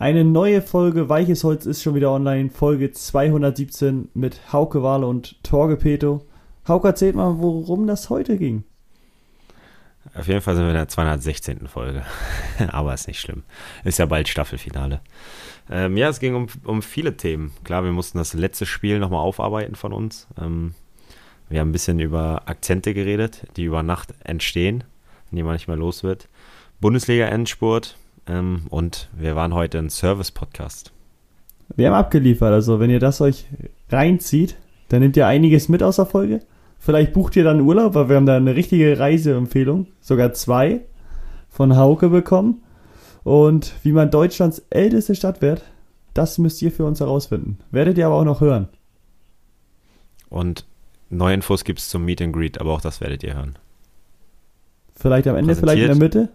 Eine neue Folge Weiches Holz ist schon wieder online. Folge 217 mit Hauke Wahle und Torge Peto. Hauke, erzählt mal, worum das heute ging. Auf jeden Fall sind wir in der 216. Folge. Aber ist nicht schlimm. Ist ja bald Staffelfinale. Ähm, ja, es ging um, um viele Themen. Klar, wir mussten das letzte Spiel nochmal aufarbeiten von uns. Ähm, wir haben ein bisschen über Akzente geredet, die über Nacht entstehen, die man nicht mehr los wird. Bundesliga-Endspurt ähm, und wir waren heute ein Service-Podcast. Wir haben abgeliefert, also wenn ihr das euch reinzieht, dann nehmt ihr einiges mit aus der Folge. Vielleicht bucht ihr dann Urlaub, weil wir haben da eine richtige Reiseempfehlung, sogar zwei von Hauke bekommen. Und wie man Deutschlands älteste Stadt wird, das müsst ihr für uns herausfinden. Werdet ihr aber auch noch hören. Und neue Infos gibt es zum Meet and Greet, aber auch das werdet ihr hören. Vielleicht am Ende, vielleicht in der Mitte.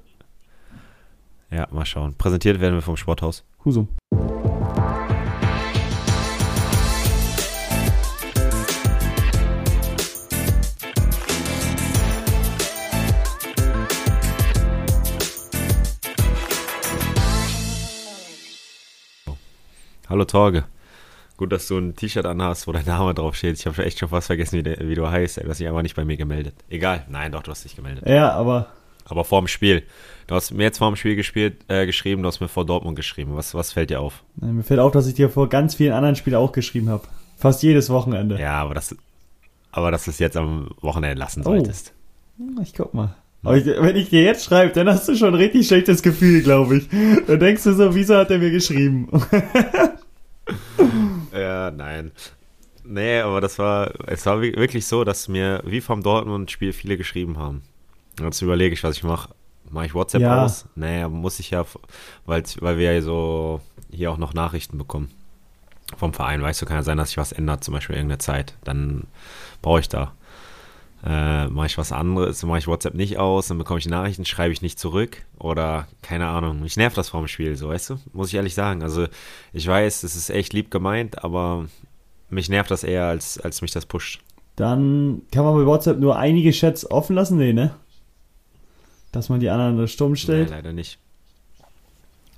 Ja, mal schauen. Präsentiert werden wir vom Sporthaus. Husum. Hallo Torge. Gut, dass du ein T-Shirt anhast, wo dein Name draufsteht. Ich habe echt schon fast vergessen, wie, der, wie du heißt. Du hast dich einfach nicht bei mir gemeldet. Egal. Nein, doch, du hast dich gemeldet. Ja, aber. Aber vor dem Spiel. Du hast mir jetzt vor dem Spiel gespielt, äh, geschrieben, du hast mir vor Dortmund geschrieben. Was, was fällt dir auf? Mir fällt auf, dass ich dir vor ganz vielen anderen Spielen auch geschrieben habe. Fast jedes Wochenende. Ja, aber das, aber dass du es jetzt am Wochenende lassen oh. solltest. Ich guck mal. Aber ich, wenn ich dir jetzt schreibe, dann hast du schon ein richtig schlechtes Gefühl, glaube ich. Dann denkst du so, wieso hat er mir geschrieben? ja, nein. Nee, aber das war, es war wirklich so, dass mir wie vom Dortmund-Spiel viele geschrieben haben. Jetzt überlege ich, was ich mache. Mache ich WhatsApp ja. aus? Nee, muss ich ja, weil, weil wir ja so hier auch noch Nachrichten bekommen vom Verein. Weißt du, kann ja sein, dass sich was ändert, zum Beispiel irgendeine Zeit. Dann brauche ich da. Äh, mache ich was anderes, mache ich WhatsApp nicht aus, dann bekomme ich Nachrichten, schreibe ich nicht zurück oder keine Ahnung. Mich nervt das vorm Spiel, so weißt du, muss ich ehrlich sagen. Also ich weiß, es ist echt lieb gemeint, aber mich nervt das eher, als, als mich das pusht. Dann kann man bei WhatsApp nur einige Chats offen lassen, nee, ne? Dass man die anderen stumm stellt? Nein, leider nicht.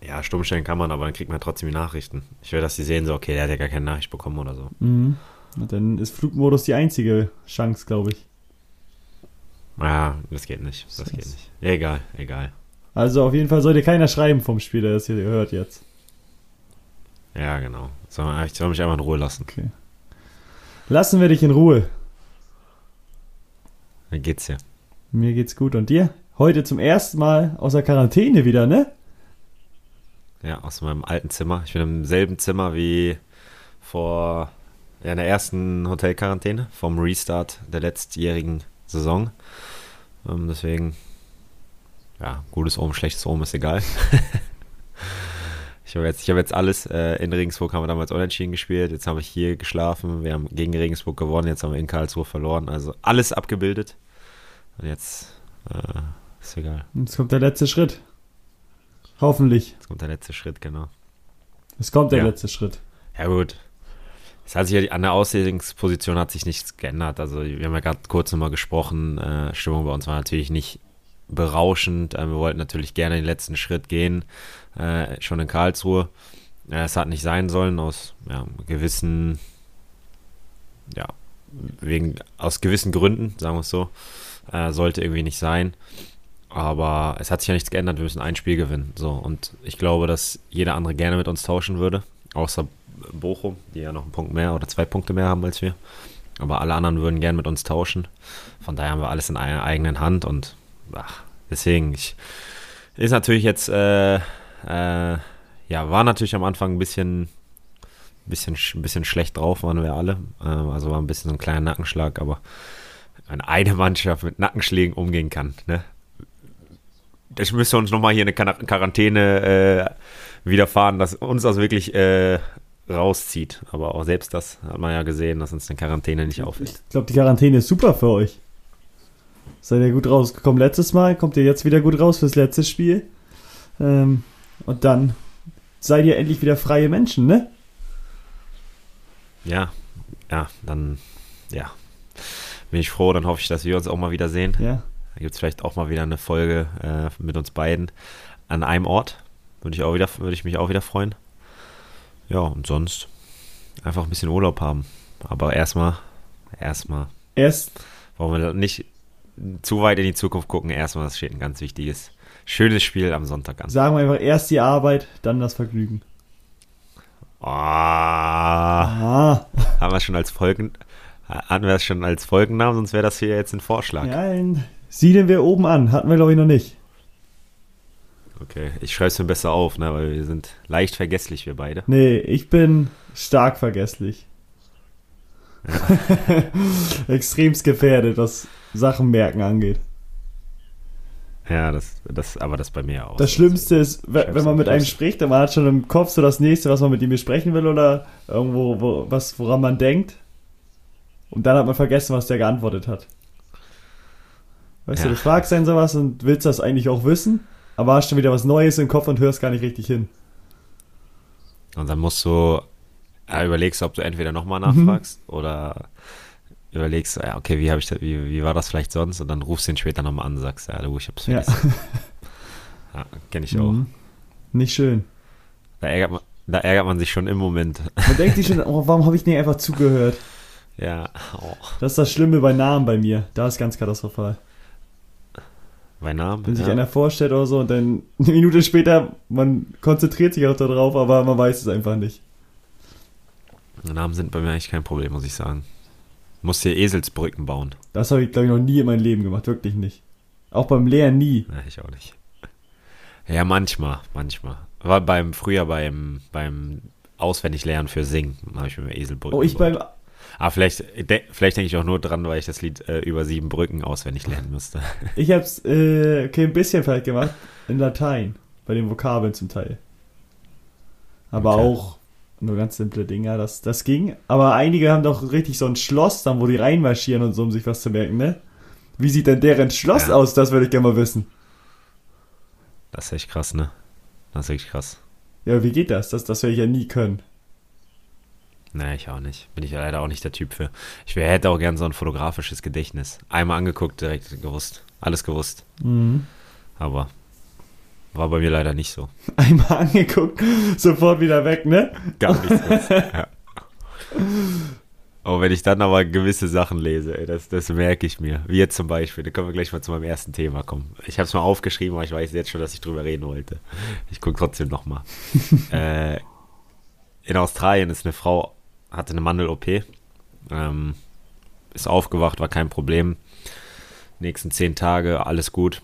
Ja, stumm stellen kann man, aber dann kriegt man trotzdem die Nachrichten. Ich will, dass sie sehen, so, okay, der hat ja gar keine Nachricht bekommen oder so. Mhm. Und dann ist Flugmodus die einzige Chance, glaube ich. Ja, das geht nicht. Das, geht nicht. Egal, egal. Also auf jeden Fall sollte keiner schreiben vom Spiel, der das hier hört jetzt. Ja, genau. Ich soll mich einfach in Ruhe lassen. Okay. Lassen wir dich in Ruhe. Wie geht's dir? Mir geht's gut. Und dir? Heute zum ersten Mal aus der Quarantäne wieder, ne? Ja, aus meinem alten Zimmer. Ich bin im selben Zimmer wie vor ja, in der ersten Hotelquarantäne, vom Restart der letztjährigen Saison. Ähm, deswegen, ja, gutes Ohm, schlechtes Ohm ist egal. ich habe jetzt, hab jetzt alles, äh, in Regensburg haben wir damals unentschieden gespielt, jetzt habe ich hier geschlafen, wir haben gegen Regensburg gewonnen, jetzt haben wir in Karlsruhe verloren, also alles abgebildet. Und jetzt äh, ist egal. Jetzt kommt der letzte Schritt. Hoffentlich. Jetzt kommt der letzte Schritt, genau. Es kommt der ja. letzte Schritt. Ja, gut. Es hat sich ja, an der Auslegungsposition hat sich nichts geändert. Also, wir haben ja gerade kurz nochmal gesprochen. Äh, Stimmung bei uns war natürlich nicht berauschend. Äh, wir wollten natürlich gerne den letzten Schritt gehen, äh, schon in Karlsruhe. Äh, es hat nicht sein sollen, aus ja, gewissen, ja, wegen, aus gewissen Gründen, sagen wir es so. Äh, sollte irgendwie nicht sein. Aber es hat sich ja nichts geändert, wir müssen ein Spiel gewinnen. So, und ich glaube, dass jeder andere gerne mit uns tauschen würde, außer Bochum, die ja noch einen Punkt mehr oder zwei Punkte mehr haben als wir. Aber alle anderen würden gerne mit uns tauschen. Von daher haben wir alles in einer eigenen Hand und ach, deswegen, ich ist natürlich jetzt, äh, äh, ja, war natürlich am Anfang ein bisschen, bisschen, bisschen schlecht drauf, waren wir alle. Äh, also war ein bisschen so ein kleiner Nackenschlag, aber wenn eine Mannschaft mit Nackenschlägen umgehen kann, ne? Das müsste uns nochmal hier eine Quarantäne äh, widerfahren, dass uns das wirklich äh, rauszieht. Aber auch selbst das hat man ja gesehen, dass uns eine Quarantäne nicht auffällt. Ich glaube, die Quarantäne ist super für euch. Seid ihr gut rausgekommen letztes Mal, kommt ihr jetzt wieder gut raus fürs letzte Spiel. Ähm, und dann seid ihr endlich wieder freie Menschen, ne? Ja, ja, dann, ja, bin ich froh. Dann hoffe ich, dass wir uns auch mal wieder sehen. Ja. Da gibt es vielleicht auch mal wieder eine Folge äh, mit uns beiden an einem Ort. Würde ich, auch wieder, würde ich mich auch wieder freuen. Ja, und sonst einfach ein bisschen Urlaub haben. Aber erstmal, erstmal. Erst. Wollen wir nicht zu weit in die Zukunft gucken. Erstmal, das steht ein ganz wichtiges, schönes Spiel am Sonntag an. Sagen wir einfach erst die Arbeit, dann das Vergnügen. Oh, ah. Haben wir schon als Folgen, hatten wir es schon als Folgennamen, sonst wäre das hier jetzt ein Vorschlag. Ja, siedeln wir oben an. Hatten wir, glaube ich, noch nicht. Okay, ich schreibe es mir besser auf, ne, weil wir sind leicht vergesslich, wir beide. Nee, ich bin stark vergesslich. Ja. Extremst gefährdet, was Sachen merken angeht. Ja, das, das, aber das bei mir auch. Das Schlimmste ist, wenn man mit einem spricht, dann man hat schon im Kopf so das nächste, was man mit ihm besprechen will oder irgendwo, wo, was, woran man denkt. Und dann hat man vergessen, was der geantwortet hat. Weißt ja. du, du fragst einen sowas und willst das eigentlich auch wissen, aber hast schon wieder was Neues im Kopf und hörst gar nicht richtig hin. Und dann musst du, ja, überlegst, ob du entweder nochmal mhm. nachfragst mhm. oder überlegst, ja, okay, wie, ich das, wie, wie war das vielleicht sonst? Und dann rufst du ihn später nochmal an und sagst, ja, du, ich hab's vergessen. Ja, ja kenne ich auch. Mhm. Nicht schön. Da ärgert, man, da ärgert man sich schon im Moment. Man denkt sich schon, oh, warum habe ich nicht einfach zugehört? Ja. Oh. Das ist das Schlimme bei Namen bei mir. Da ist ganz katastrophal. Bei Namen? Wenn sich ja. einer vorstellt oder so und dann eine Minute später, man konzentriert sich auch darauf, aber man weiß es einfach nicht. Namen sind bei mir eigentlich kein Problem, muss ich sagen. Muss hier Eselsbrücken bauen. Das habe ich, glaube ich, noch nie in meinem Leben gemacht, wirklich nicht. Auch beim Lehren nie. Ja, ich auch nicht. Ja, manchmal, manchmal. War beim früher beim beim Auswendiglernen für Singen, habe ich mir Eselbrücken. Oh, ich gebaut. beim Ah, vielleicht, de, vielleicht denke ich auch nur dran, weil ich das Lied äh, über sieben Brücken auswendig lernen müsste. Ich habe es äh, okay, ein bisschen vielleicht gemacht in Latein, bei den Vokabeln zum Teil. Aber okay. auch nur ganz simple Dinger, das, das ging. Aber einige haben doch richtig so ein Schloss dann, wo die reinmarschieren und so, um sich was zu merken, ne? Wie sieht denn deren Schloss ja. aus? Das würde ich gerne mal wissen. Das ist echt krass, ne? Das ist echt krass. Ja, wie geht das? Das, das werde ich ja nie können. Nee, ich auch nicht. Bin ich leider auch nicht der Typ für. Ich wär, hätte auch gern so ein fotografisches Gedächtnis. Einmal angeguckt, direkt gewusst. Alles gewusst. Mhm. Aber war bei mir leider nicht so. Einmal angeguckt, sofort wieder weg, ne? Gar nichts. ja. Oh, wenn ich dann aber gewisse Sachen lese, ey, das, das merke ich mir. Wie jetzt zum Beispiel, da können wir gleich mal zu meinem ersten Thema kommen. Ich habe es mal aufgeschrieben, aber ich weiß jetzt schon, dass ich drüber reden wollte. Ich gucke trotzdem nochmal. äh, in Australien ist eine Frau, hatte eine Mandel-OP, ähm, ist aufgewacht, war kein Problem. Nächsten zehn Tage, alles gut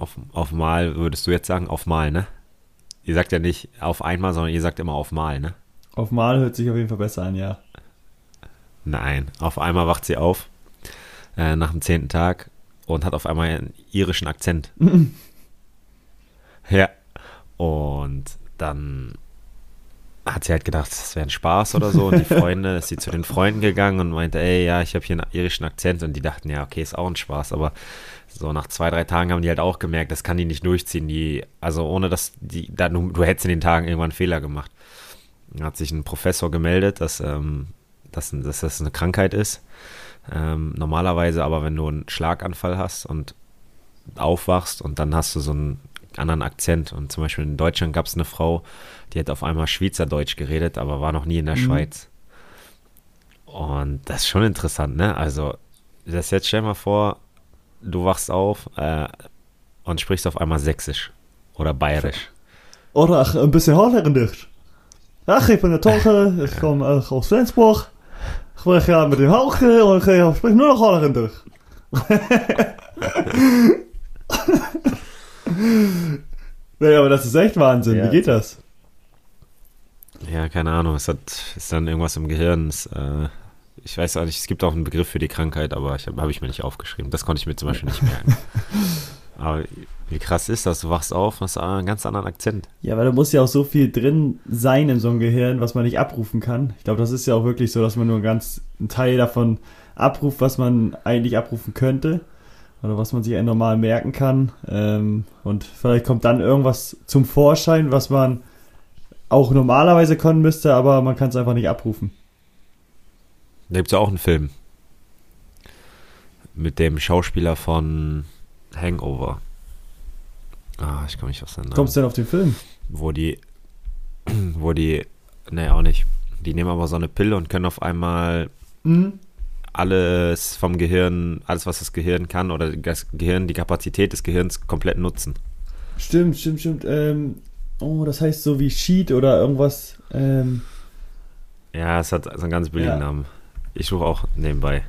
auf, auf Mal würdest du jetzt sagen, auf Mal, ne? Ihr sagt ja nicht auf einmal, sondern ihr sagt immer auf Mal, ne? Auf Mal hört sich auf jeden Fall besser an, ja. Nein, auf einmal wacht sie auf äh, nach dem zehnten Tag und hat auf einmal einen irischen Akzent. ja. Und dann hat sie halt gedacht, das wäre ein Spaß oder so. Und die Freunde, ist sie zu den Freunden gegangen und meinte, ey, ja, ich habe hier einen irischen Akzent. Und die dachten, ja, okay, ist auch ein Spaß. Aber so nach zwei, drei Tagen haben die halt auch gemerkt, das kann die nicht durchziehen. Die, also ohne dass die, da, du, du hättest in den Tagen irgendwann einen Fehler gemacht. Dann hat sich ein Professor gemeldet, dass, ähm, dass, dass das eine Krankheit ist. Ähm, normalerweise aber, wenn du einen Schlaganfall hast und aufwachst und dann hast du so einen anderen Akzent. Und zum Beispiel in Deutschland gab es eine Frau, die hat auf einmal Schweizerdeutsch geredet, aber war noch nie in der mhm. Schweiz. Und das ist schon interessant, ne? Also, das jetzt stell mal vor, du wachst auf äh, und sprichst auf einmal Sächsisch oder Bayerisch. Oder ach, ein bisschen holländisch. Ach, ich bin der Tochter, ich komme aus Flensburg. Ich spreche ja mit dem Hauke und ich spreche nur noch holländisch. nee, aber das ist echt Wahnsinn. Ja. Wie geht das? Ja, keine Ahnung. Es hat, ist dann irgendwas im Gehirn. Es, äh, ich weiß auch nicht, es gibt auch einen Begriff für die Krankheit, aber ich habe hab ich mir nicht aufgeschrieben. Das konnte ich mir zum Beispiel nicht merken. aber wie krass ist das? Du wachst auf und hast einen ganz anderen Akzent. Ja, weil da muss ja auch so viel drin sein in so einem Gehirn, was man nicht abrufen kann. Ich glaube, das ist ja auch wirklich so, dass man nur ganz einen Teil davon abruft, was man eigentlich abrufen könnte. Oder was man sich ja normal merken kann. Ähm, und vielleicht kommt dann irgendwas zum Vorschein, was man auch normalerweise können müsste, aber man kann es einfach nicht abrufen. Da gibt es ja auch einen Film. Mit dem Schauspieler von Hangover. Ah, ich komme nicht auf seinen Namen. Kommst du denn auf den Film? Wo die, wo die, ne, auch nicht. Die nehmen aber so eine Pille und können auf einmal Mhm. Alles vom Gehirn, alles was das Gehirn kann oder das Gehirn, die Kapazität des Gehirns komplett nutzen. Stimmt, stimmt, stimmt. Ähm, oh, das heißt so wie Sheet oder irgendwas. Ähm, Ja, es hat so einen ganz billigen Ja. Namen. Ich suche auch nebenbei.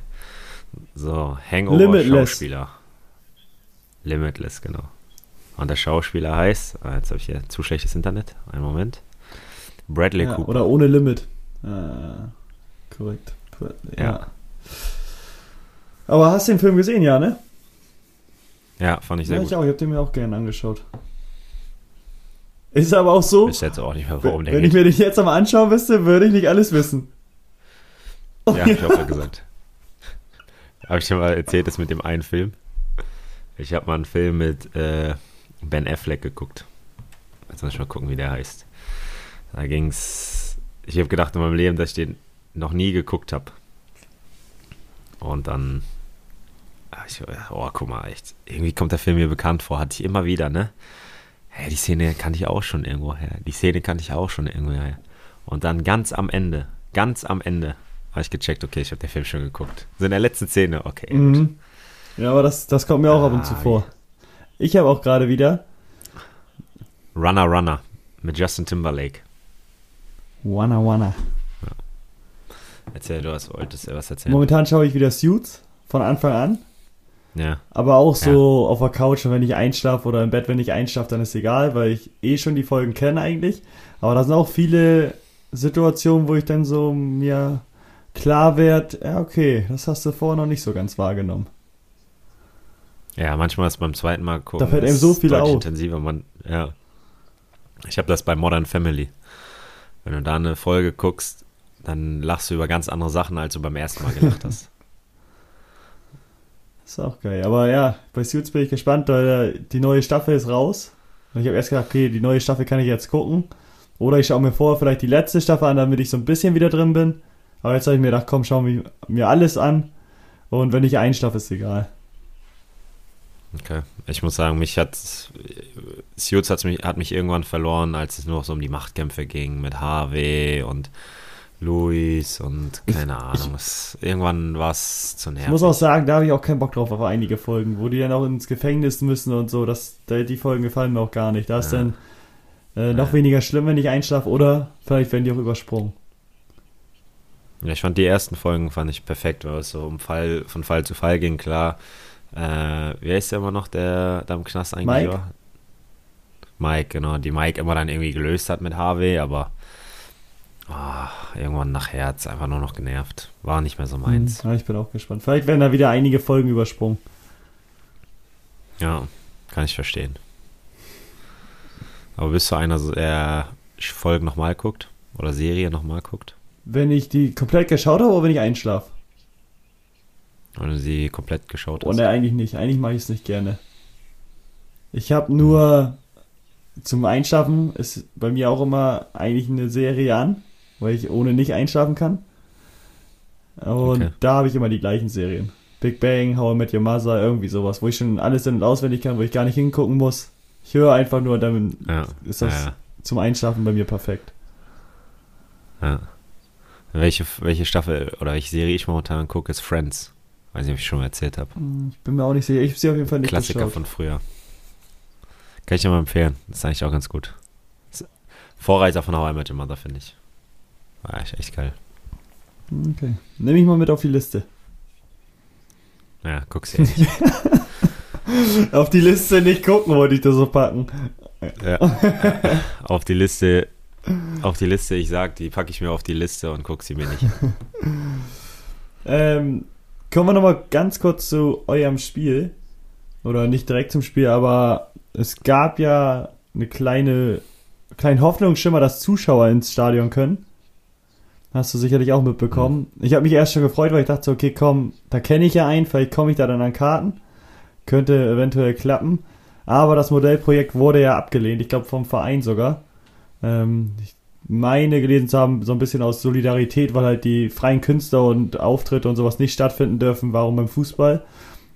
So, Hangover Limitless. Schauspieler. Limitless, genau. Und der Schauspieler heißt, ah, jetzt habe ich hier zu schlechtes Internet, einen Moment. Bradley ja, Cooper. oder ohne Limit. Ah, korrekt. Ja. Ja. Aber hast du den Film gesehen, ja, ne? Ja, fand ich sehr ja, gut. ich auch. Ich habe den mir auch gerne angeschaut. Ist aber auch so, Ich jetzt auch nicht mehr, warum der wenn ich mir den jetzt einmal anschauen müsste, würde ich nicht alles wissen. Ja, ich habe ja gesagt. Habe ich dir mal erzählt, das mit dem einen Film? Ich habe mal einen Film mit äh, Ben Affleck geguckt. Jetzt muss ich mal gucken, wie der heißt. Da ging's. Ich habe gedacht in meinem Leben, dass ich den noch nie geguckt habe. Und dann. Ah, Ich, oh, guck mal, echt. Irgendwie kommt der Film mir bekannt vor. Hatte ich immer wieder, ne? Hä, die Szene kannte ich auch schon irgendwo her. Die Szene kannte ich auch schon irgendwo her. Und dann ganz am Ende, ganz am Ende, habe ich gecheckt, okay, ich habe den Film schon geguckt. So in der letzten Szene, okay. Mhm. Ja, aber das, das kommt mir auch ab und zu Ah, vor. Ich habe auch gerade wieder Runner Runner mit Justin Timberlake. Wanna Wanna. Erzähl, du was wolltest du was erzählen. Momentan schaue ich wieder Suits von Anfang an. Ja, Aber auch so auf der Couch, und wenn ich einschlafe oder im Bett, wenn ich einschlafe, dann ist egal, weil ich eh schon die Folgen kenne eigentlich. Aber da sind auch viele Situationen, wo ich dann so mir klar werd, ja okay, das hast du vorher noch nicht so ganz wahrgenommen. ja, manchmal ist beim zweiten Mal gucken. Da fällt einem so viel auf. intensiver. Man, ja. Ich habe das bei Modern Family. Wenn du da eine Folge guckst, dann lachst du über ganz andere Sachen, als du beim ersten Mal gelacht hast. Ist auch geil. Aber ja, bei Suits bin ich gespannt, weil äh, die neue Staffel ist raus. Und ich habe erst gedacht, okay, die neue Staffel kann ich jetzt gucken. Oder ich schaue mir vorher vielleicht die letzte Staffel an, damit ich so ein bisschen wieder drin bin. Aber jetzt habe ich mir gedacht, komm, schau mir, mir alles an. Und wenn ich einschlafe, ist egal. Okay. Ich muss sagen, mich hat Suits hat mich, hat mich irgendwann verloren, als es nur so um die Machtkämpfe ging mit Harvey und Luis und keine Ahnung. Es, irgendwann war es zu Ich nervig. muss auch sagen, da habe ich auch keinen Bock drauf auf einige Folgen, wo die dann auch ins Gefängnis müssen und so. Das, da- die Folgen gefallen mir auch gar nicht. Da ist Ja. dann äh, noch Ja. weniger schlimm, wenn ich einschlafe oder vielleicht werden die auch übersprungen. Ja, ich fand die ersten Folgen fand ich perfekt, weil es so um Fall, von Fall zu Fall ging, klar. Äh, wie heißt der immer noch, der da im Knast eigentlich Mike? war? Mike, genau, die Mike immer dann irgendwie gelöst hat mit Harvey, aber ah, irgendwann nachher hat es einfach nur noch genervt. War nicht mehr so meins. Ja, ich bin auch gespannt. Vielleicht werden da wieder einige Folgen übersprungen. Ja, kann ich verstehen. Aber bist du einer, der Folgen nochmal guckt? Oder Serie nochmal guckt? Wenn ich die komplett geschaut habe oder wenn ich einschlafe? Wenn du sie komplett geschaut Oh hast? ne, eigentlich nicht. Eigentlich mache ich es nicht gerne. Ich habe nur zum Einschlafen ist bei mir auch immer eigentlich eine Serie an, weil ich ohne nicht einschlafen kann. Und Okay. da habe ich immer die gleichen Serien. Big Bang, How I Met Your Mother, irgendwie sowas, wo ich schon alles in- und auswendig kann, wo ich gar nicht hingucken muss. Ich höre einfach nur, dann Ja, ist das ja, zum Einschlafen bei mir perfekt. ja. Welche, welche Staffel oder welche Serie ich momentan gucke, ist Friends. Weiß nicht, ob ich schon mal erzählt habe. Ich bin mir auch nicht sicher. Ich sie auf jeden Fall nicht Klassiker geschaut. von früher. Kann ich dir mal empfehlen. Das ist eigentlich auch ganz gut. Vorreiter von How I Met Your Mother, finde ich. War echt, echt geil. Okay. Nehme ich mal mit auf die Liste. Ja, guck's dir nicht. Auf die Liste nicht gucken, wollte ich da so packen. ja. Auf die Liste, auf die Liste, ich sag, die packe ich mir auf die Liste und guck sie mir nicht. Ähm, kommen wir nochmal ganz kurz zu eurem Spiel. Oder nicht direkt zum Spiel, aber es gab ja eine kleine, kleinen Hoffnungsschimmer, dass Zuschauer ins Stadion können. Hast du sicherlich auch mitbekommen. Ich habe mich erst schon gefreut, weil ich dachte, okay, komm, da kenne ich ja einen, vielleicht komme ich da dann an Karten. Könnte eventuell klappen. Aber das Modellprojekt wurde ja abgelehnt, ich glaube vom Verein sogar. Ähm, ich meine gelesen zu haben, so ein bisschen aus Solidarität, weil halt die freien Künstler und Auftritte und sowas nicht stattfinden dürfen, warum beim Fußball.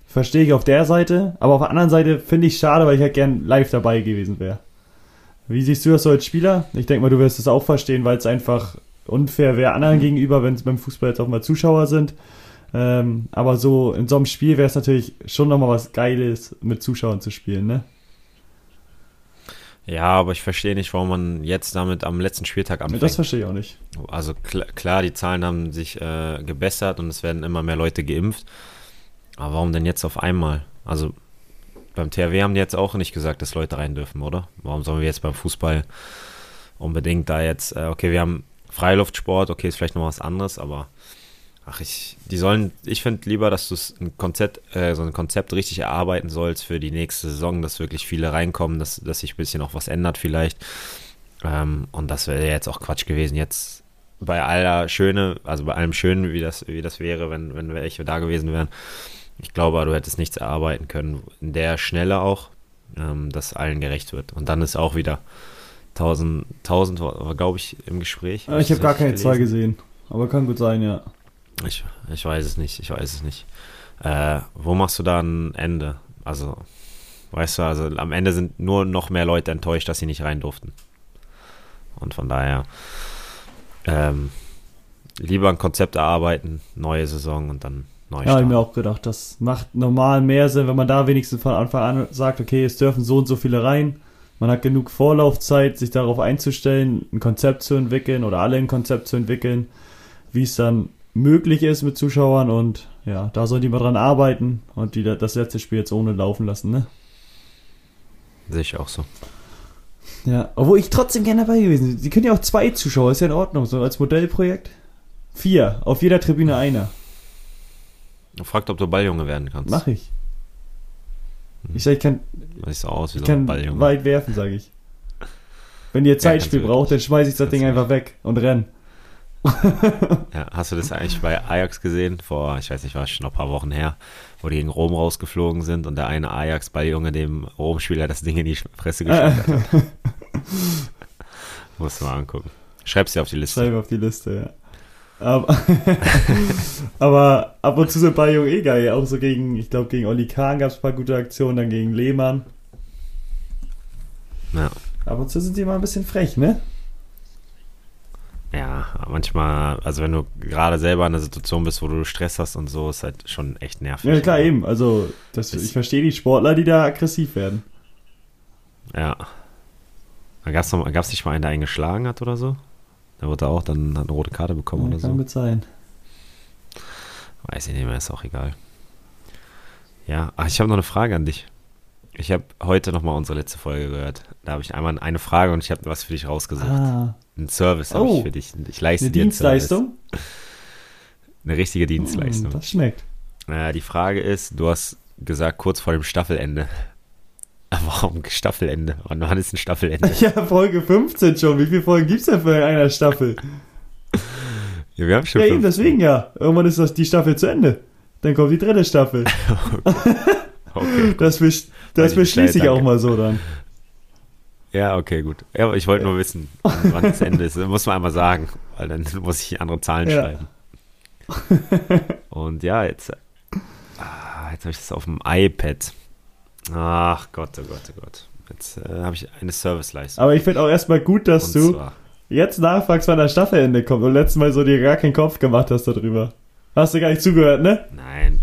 Verstehe ich auf der Seite, aber auf der anderen Seite finde ich schade, weil ich halt gern live dabei gewesen wäre. Wie siehst du das so als Spieler? Ich denke mal, du wirst es auch verstehen, weil es einfach unfair wäre anderen gegenüber, wenn es beim Fußball jetzt auch mal Zuschauer sind. Ähm, aber so in so einem Spiel wäre es natürlich schon nochmal was Geiles, mit Zuschauern zu spielen, ne? Ja, aber ich verstehe nicht, warum man jetzt damit am letzten Spieltag anfängt. Das verstehe ich auch nicht. Also kl klar, die Zahlen haben sich äh, gebessert und es werden immer mehr Leute geimpft. Aber warum denn jetzt auf einmal? Also beim THW haben die jetzt auch nicht gesagt, dass Leute rein dürfen, oder? Warum sollen wir jetzt beim Fußball unbedingt da jetzt, äh, okay, wir haben Freiluftsport, okay, ist vielleicht noch was anderes, aber ach, ich, die sollen, ich finde lieber, dass du ein Konzept, äh, so ein Konzept richtig erarbeiten sollst für die nächste Saison, dass wirklich viele reinkommen, dass, dass sich ein bisschen auch was ändert vielleicht. Ähm, und das wäre jetzt auch Quatsch gewesen, jetzt bei aller Schöne, also bei allem Schönen, wie das, wie das wäre, wenn, wenn welche da gewesen wären. Ich glaube, du hättest nichts erarbeiten können, in der Schnelle auch, ähm, dass allen gerecht wird. Und dann ist auch wieder 1000, 1000 war, glaube ich, im Gespräch. ich habe gar keine Zahl gesehen, aber kann gut sein, ja. Ich, ich weiß es nicht, ich weiß es nicht. Äh, wo machst du da ein Ende? Also, weißt du, also am Ende sind nur noch mehr Leute enttäuscht, dass sie nicht rein durften. Und von daher ähm, lieber ein Konzept erarbeiten, neue Saison und dann neu Ja, habe ich mir auch gedacht, das macht normal mehr Sinn, wenn man da wenigstens von Anfang an sagt, okay, es dürfen so und so viele rein. Man hat genug Vorlaufzeit, sich darauf einzustellen, ein Konzept zu entwickeln oder alle ein Konzept zu entwickeln, wie es dann möglich ist mit Zuschauern und ja, da sollen die mal dran arbeiten und die das letzte Spiel jetzt ohne laufen lassen, ne? Sehe ich auch so. Ja, obwohl ich trotzdem gerne dabei gewesen bin. Sie können ja auch zwei Zuschauer, ist ja in Ordnung, so als Modellprojekt. Vier, auf jeder Tribüne einer. Fragt, ob du Balljunge werden kannst. Mach ich. Ich sag, ich kann, Sieht so aus wie ich so ein kann Balljunge. weit werfen, sage ich. Wenn ihr Zeitspiel du braucht, dann schmeiß ich das Ding einfach weg und renn. Ja, hast du das eigentlich bei Ajax gesehen? Vor, ich weiß nicht, war schon noch ein paar Wochen her, wo die gegen Rom rausgeflogen sind und der eine Ajax-Balljunge dem Rom-Spieler das Ding in die Fresse geschlagen hat. Musst du mal angucken. Schreib's dir auf die Liste. Schreibe auf die Liste, ja. Aber, aber ab und zu sind Balljungen eh geil. Auch so gegen, ich glaube, gegen Oli Kahn gab es ein paar gute Aktionen, dann gegen Lehmann. Ja. Ab und zu sind die mal ein bisschen frech, ne? Ja, manchmal, also wenn du gerade selber in einer Situation bist, wo du Stress hast und so, ist halt schon echt nervig. Ja, klar, eben. Also, das, ich verstehe die Sportler, die da aggressiv werden. Ja. Noch, gab's nicht mal einen, der einen geschlagen hat oder so? Da wurde er auch dann eine rote Karte bekommen Ja, oder kann so. gut sein. Weiß ich nicht mehr, ist auch egal. Ja, ach, ich habe noch eine Frage an dich. Ich habe heute nochmal unsere letzte Folge gehört. Da habe ich einmal eine Frage und ich habe was für dich rausgesucht. Ah, Ein Service habe Oh. ich für dich. Ich leiste eine dir. Dienstleistung? Eine richtige Dienstleistung. Hm, Das schmeckt. Äh, die Frage ist, du hast gesagt, kurz vor dem Staffelende. Warum Staffelende? Wann wann ist ein Staffelende? Ja, Folge 15 schon. Wie viele Folgen gibt's denn für einer Staffel? Ja, wir haben schon Ja, eben, fünf. deswegen ja. Irgendwann ist das die Staffel zu Ende. Dann kommt die dritte Staffel. Okay. Das, besch Weiß das beschließe ich auch mal so dann. Ja, okay, gut. Ja, aber ich wollte nur wissen, wann wann das Ende ist. Das muss man einmal sagen, weil dann muss ich andere Zahlen Ja. schreiben. Und ja, jetzt, ah, jetzt habe ich das auf dem iPad. Ach Gott, oh Gott, oh Gott. Jetzt äh, habe ich eine Serviceleistung. Aber ich finde auch erstmal gut, dass Und du zwar, jetzt nachfragst, wann das Staffelende kommt und letztes Mal so dir gar keinen Kopf gemacht hast darüber. Hast du gar nicht zugehört, ne? nein.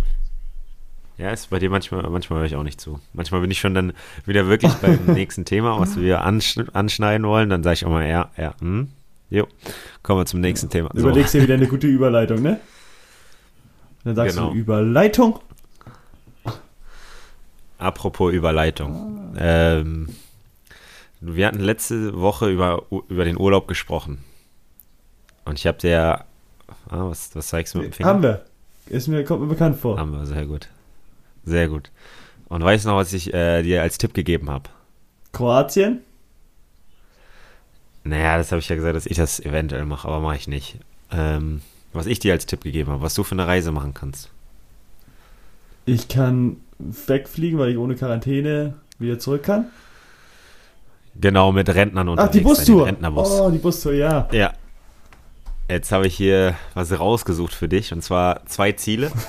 Ja, ist bei dir manchmal, manchmal höre ich auch nicht zu. Manchmal bin ich schon dann wieder wirklich beim nächsten Thema, was wir ansch anschneiden wollen. Dann sage ich auch mal, ja, ja, hm, jo. Kommen wir zum nächsten Thema. So. Überlegst dir wieder eine gute Überleitung, ne? Dann sagst Genau. du Überleitung. Apropos Überleitung. Ähm, wir hatten letzte Woche über, über den Urlaub gesprochen. Und ich habe dir. Ah, was, was zeigst du mit dem Finger? Haben wir. Ist mir, kommt mir bekannt vor. Haben wir, sehr gut. Sehr gut. Und weißt du noch, was ich äh, dir als Tipp gegeben habe? Kroatien? Naja, das habe ich ja gesagt, dass ich das eventuell mache, aber mache ich nicht. Ähm, was ich dir als Tipp gegeben habe, was du für eine Reise machen kannst. Ich kann wegfliegen, weil ich ohne Quarantäne wieder zurück kann. Genau, mit Rentnern Ach, unterwegs die sein, den Bustour. Rentnerbus. Oh, die Bustour, ja. Ja. Jetzt habe ich hier was rausgesucht für dich und zwar zwei Ziele.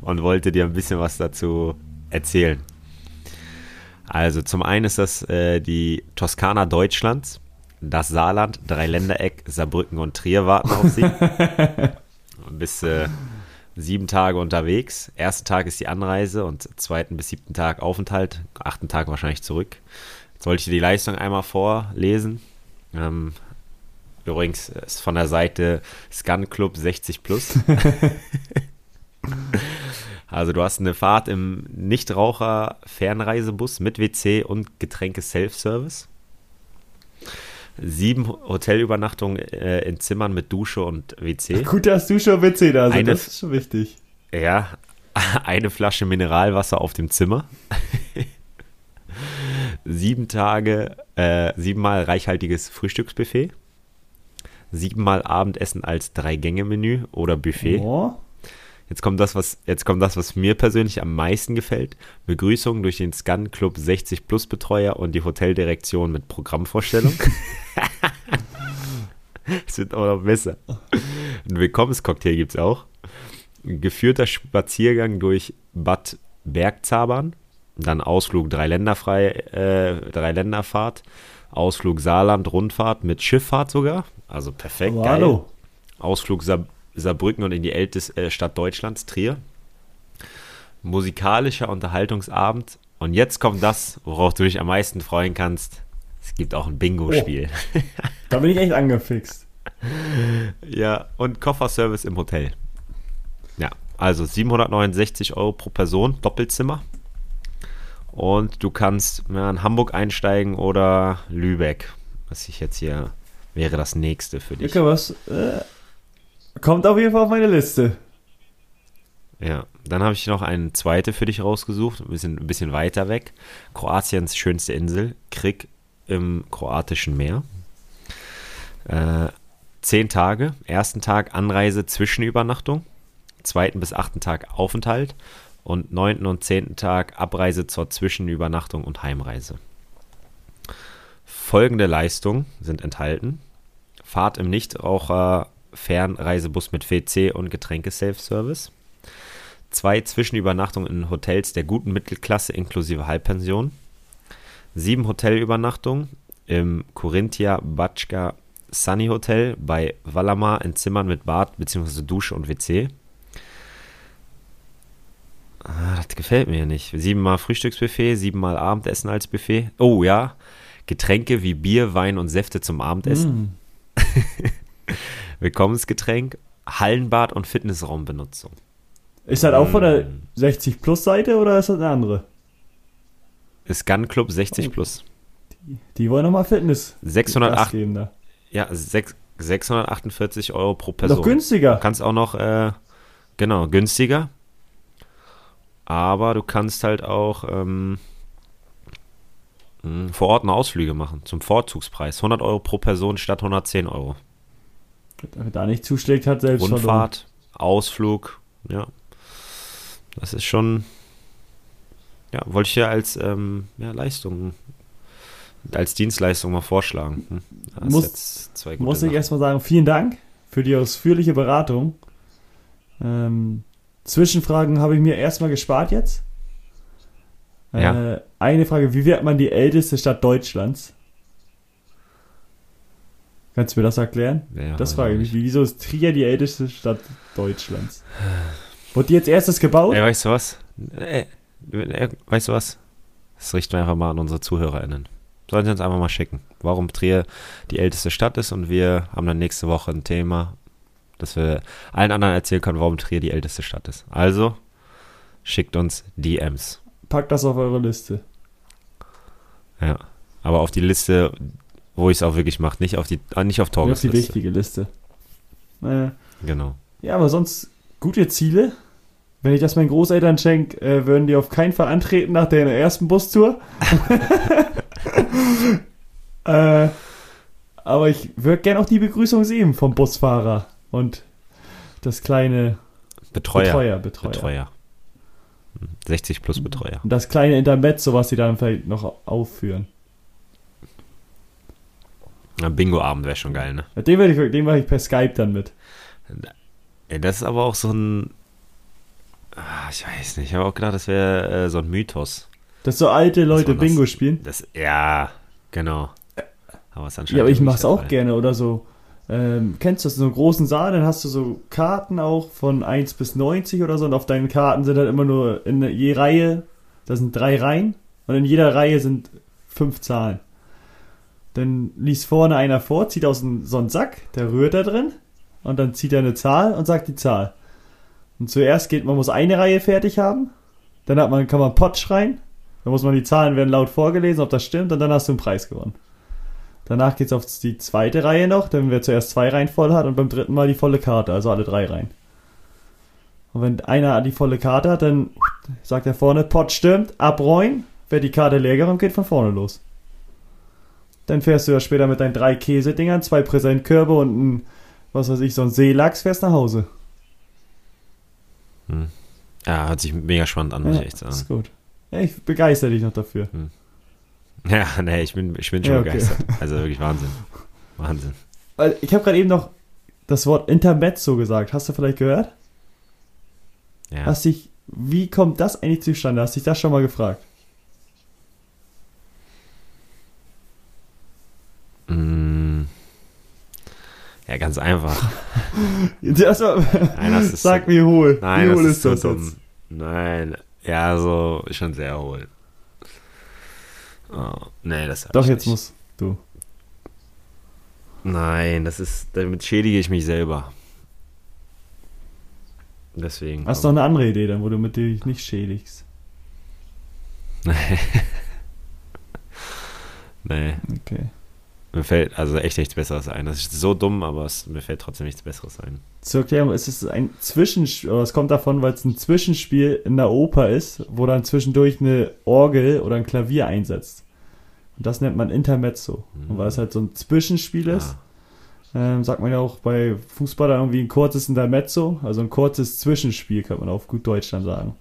und wollte dir ein bisschen was dazu erzählen. Also zum einen ist das äh, die Toskana Deutschlands, das Saarland, Dreiländereck, Saarbrücken und Trier warten auf sie. bis äh, sieben Tage unterwegs. Erster Tag ist die Anreise und zweiten bis siebten Tag Aufenthalt. Achten Tag wahrscheinlich zurück. Jetzt wollte ich dir die Leistung einmal vorlesen. Ähm, übrigens ist von der Seite Scan Club 60 Plus. also du hast eine Fahrt im Nichtraucher-Fernreisebus mit WC und Getränke Self-Service sieben Hotelübernachtungen äh, in Zimmern mit Dusche und WC. Gut, dass Dusche und WC da sind, eine, das ist schon wichtig. Ja, eine Flasche Mineralwasser auf dem Zimmer. sieben Tage, äh, siebenmal reichhaltiges Frühstücksbuffet. Siebenmal Abendessen als Drei-Gänge-Menü oder Buffet. Oh. Jetzt kommt das, was, jetzt kommt das, was mir persönlich am meisten gefällt. Begrüßung durch den Scan Club 60 Plus Betreuer und die Hoteldirektion mit Programmvorstellung. Es wird auch noch besser. Ein Willkommenscocktail gibt es auch. Ein geführter Spaziergang durch Bad Bergzabern. Dann Ausflug Dreiländerfrei, äh, Dreiländerfahrt. Ausflug Saarland, Rundfahrt mit Schifffahrt sogar. Also perfekt. Oh, hallo. Ausflug Saar Saarbrücken und in die älteste äh, Stadt Deutschlands, Trier. Musikalischer Unterhaltungsabend. Und jetzt kommt das, worauf du dich am meisten freuen kannst. Es gibt auch ein Bingo-Spiel. Oh, da bin ich echt angefixt. ja, und Kofferservice im Hotel. Ja, also 769 Euro pro Person, Doppelzimmer. Und du kannst ja, in Hamburg einsteigen oder Lübeck. Was ich jetzt hier wäre das nächste für dich. Okay, was? Äh, Kommt auf jeden Fall auf meine Liste. Ja, dann habe ich noch eine zweite für dich rausgesucht, ein bisschen, ein bisschen weiter weg. Kroatiens schönste Insel, Krieg im kroatischen Meer. Äh, zehn Tage, ersten Tag Anreise, Zwischenübernachtung, zweiten bis achten Tag Aufenthalt und neunten und zehnten Tag Abreise zur Zwischenübernachtung und Heimreise. Folgende Leistungen sind enthalten. Fahrt im Nichtraucher Fernreisebus mit WC und Getränke-Self-Service. Zwei Zwischenübernachtungen in Hotels der guten Mittelklasse inklusive Halbpension. Sieben Hotelübernachtungen im Corinthia Batschka Sunny Hotel bei Vallamar in Zimmern mit Bad bzw. Dusche und WC. Ah, das gefällt mir nicht. Siebenmal Frühstücksbuffet, siebenmal Abendessen als Buffet. Oh ja, Getränke wie Bier, Wein und Säfte zum Abendessen. Mm. Willkommensgetränk, Hallenbad und Fitnessraumbenutzung. Ist das auch von der 60 Plus Seite oder ist das eine andere? Ist Gun Club 60 Plus. Die, die wollen nochmal Fitness 608, geben da. Ja, 6, 648 Euro pro Person. Noch günstiger. Du kannst auch noch, äh, genau, günstiger. Aber du kannst halt auch ähm, hm, vor Ort eine Ausflüge machen zum Vorzugspreis. 100 Euro pro Person statt 110 Euro. Wer da nicht zuschlägt, hat selbst Rundfahrt, verloren. Ausflug, ja. Das ist schon, ja, wollte ich ja als ähm, ja, Leistung, als Dienstleistung mal vorschlagen. Hm? Muss, muss ich erstmal sagen, vielen Dank für die ausführliche Beratung. Ähm, Zwischenfragen habe ich mir erstmal gespart jetzt. Äh, ja. Eine Frage, wie wird man die älteste Stadt Deutschlands? Kannst du mir das erklären? Ja, das frage ich mich. Wieso ist Trier die älteste Stadt Deutschlands? Wurde die jetzt erstes gebaut? Ey, weißt du was? Ey, weißt du was? Das richten wir einfach mal an unsere ZuhörerInnen. Sollen sie uns einfach mal schicken, warum Trier die älteste Stadt ist und wir haben dann nächste Woche ein Thema, dass wir allen anderen erzählen können, warum Trier die älteste Stadt ist. Also, schickt uns DMs. Packt das auf eure Liste. Ja, aber auf die Liste wo ich es auch wirklich mache, nicht auf die, ah, nicht auf Torges Auf die wichtige Liste. Naja. Genau. Ja, aber sonst gute Ziele. Wenn ich das meinen Großeltern schenke, äh, würden die auf keinen Fall antreten nach der ersten Bustour. äh, aber ich würde gerne auch die Begrüßung sehen vom Busfahrer und das kleine Betreuer. Betreuer, Betreuer. Betreuer. 60 plus Betreuer. Und das kleine Intermezzo, was sie dann vielleicht noch aufführen. Bingo-Abend wäre schon geil, ne? Den, ich, den mache ich per Skype dann mit. Das ist aber auch so ein. Ah, ich weiß nicht. Ich habe auch gedacht, das wäre äh, so ein Mythos. Dass so alte Leute das- Bingo spielen. Das, ja, genau. Aber, es anscheinend Ja, aber ich mach's der auch gerne. Oder so, ähm, kennst du das, so einen großen Saal, dann hast du so Karten auch von 1 bis 90 oder so und auf deinen Karten sind halt immer nur in je Reihe, da sind drei Reihen und in jeder Reihe sind fünf Zahlen. Dann liest vorne einer vor, zieht aus so einen Sack, der rührt da drin und dann zieht er eine Zahl und sagt die Zahl. Und zuerst geht, man muss eine Reihe fertig haben, dann hat man, kann man Pott schreien, dann muss man die Zahlen werden laut vorgelesen, ob das stimmt und dann hast du einen Preis gewonnen. Danach geht's auf die zweite Reihe noch, dann wer zuerst zwei Reihen voll hat und beim dritten Mal die volle Karte, also alle drei Reihen. Und wenn einer die volle Karte hat, dann sagt er vorne, Pott stimmt, abräumen, wer die Karte leer geräumt, geht von vorne los. Dann fährst du ja später mit deinen drei Käsedingern, zwei Präsentkörbe und ein, was weiß ich, so ein Seelachs, fährst nach Hause. Hm. Ja, hört sich mega spannend an, muss Ja, ich echt sagen. ist gut. Ja, ich begeister dich noch dafür. Ja, nee, ich bin, ich bin schon Ja, okay. begeistert. Also wirklich Wahnsinn. Wahnsinn. Weil Ich habe gerade eben noch das Wort Intermezzo gesagt. Hast du vielleicht gehört? Ja. Hast dich, wie kommt das eigentlich zustande? Hast dich das schon mal gefragt? Ja, ganz einfach. Das war, Nein, das ist Sag so, mir hohl. Nein, wie hohl ist so das dumm. jetzt? Nein. Ja, so schon sehr hohl. Oh, nee, das Doch, jetzt nicht. musst du. Nein, das ist, damit schädige ich mich selber. Deswegen. Hast du noch eine andere Idee dann, wo du mit dir dich nicht schädigst? nee, Okay. Mir fällt also echt nichts Besseres ein. Das ist so dumm, aber es, mir fällt trotzdem nichts Besseres ein. Zur Erklärung, es ist ein Zwischenspiel, es kommt davon, weil es ein Zwischenspiel in der Oper ist, wo dann zwischendurch eine Orgel oder ein Klavier einsetzt. Und das nennt man Intermezzo. Und weil es halt so ein Zwischenspiel ist, Ah, ähm, sagt man ja auch bei Fußballern irgendwie ein kurzes Intermezzo, also ein kurzes Zwischenspiel, kann man auf gut Deutsch dann sagen.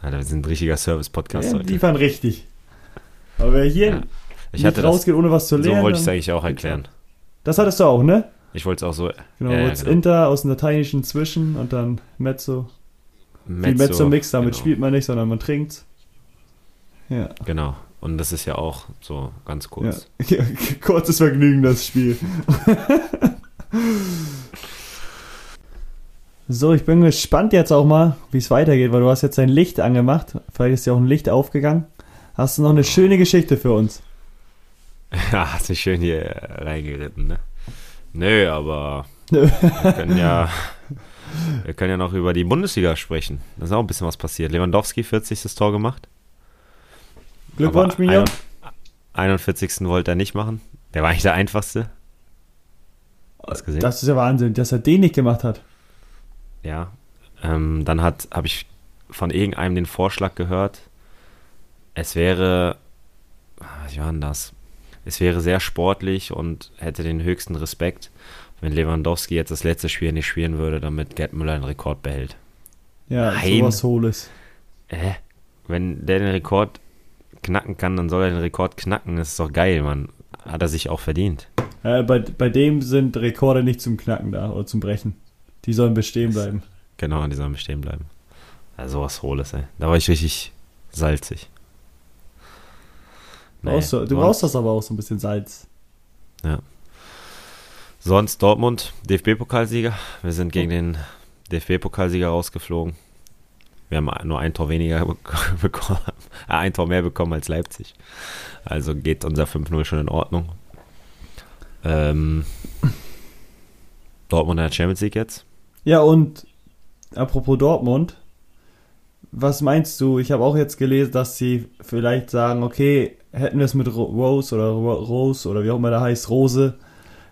Alter, wir sind ein richtiger Service-Podcast Ja, heute. liefern richtig. Aber wer hier Ja. Ich nicht hatte das, rausgeht, ohne was zu so lernen. wollte ich es eigentlich auch erklären. Das hattest du auch, ne? Ich wollte es auch so. Genau, Ja, ja, jetzt genau. Inter aus dem lateinischen Zwischen und dann Mezzo. Wie Mezzo-Mix, damit genau. spielt man nicht, sondern man trinkt. Ja. Genau. Und das ist ja auch so ganz kurz. ja. Kurzes Vergnügen, das Spiel. so, ich bin gespannt jetzt auch mal, wie es weitergeht, weil du hast jetzt dein Licht angemacht. Vielleicht ist ja auch ein Licht aufgegangen. Hast du noch eine schöne Geschichte für uns? Ja, hast mich schön hier reingeritten, ne? Nö, aber wir können ja, wir können ja noch über die Bundesliga sprechen. Da ist auch ein bisschen was passiert. Lewandowski 40. Tor gemacht. Glückwunsch, Mignon. 41. wollte er nicht machen. Der war eigentlich der einfachste. Hast gesehen? Das ist ja Wahnsinn, dass er den nicht gemacht hat. Ja. Ähm, dann hat habe ich von irgendeinem den Vorschlag gehört. Es wäre, ah, wie war denn das? Es wäre sehr sportlich und hätte den höchsten Respekt, wenn Lewandowski jetzt das letzte Spiel nicht spielen würde, damit Gerd Müller den Rekord behält. Ja, Nein. sowas Hohles. Äh, wenn der den Rekord knacken kann, dann soll er den Rekord knacken. Das ist doch geil, Mann. Hat er sich auch verdient. Äh, bei, bei dem sind Rekorde nicht zum Knacken da oder zum Brechen. Die sollen bestehen bleiben. Genau, die sollen bestehen bleiben. Also was Hohles, ey. Da war ich richtig salzig. Brauchst du, du brauchst das aber auch so ein bisschen Salz. Sonst Dortmund, DFB-Pokalsieger. Wir sind gegen den DFB-Pokalsieger rausgeflogen. Wir haben nur ein Tor weniger bek- bekommen, äh, ein Tor mehr bekommen als Leipzig. Also geht unser 5-0 schon in Ordnung. Ähm, Dortmund in der Champions League jetzt. Ja, und apropos Dortmund, was meinst du? Ich habe auch jetzt gelesen, dass sie vielleicht sagen, okay, hätten wir es mit Ro Rose oder Ro Rose oder wie auch immer der heißt, Rose,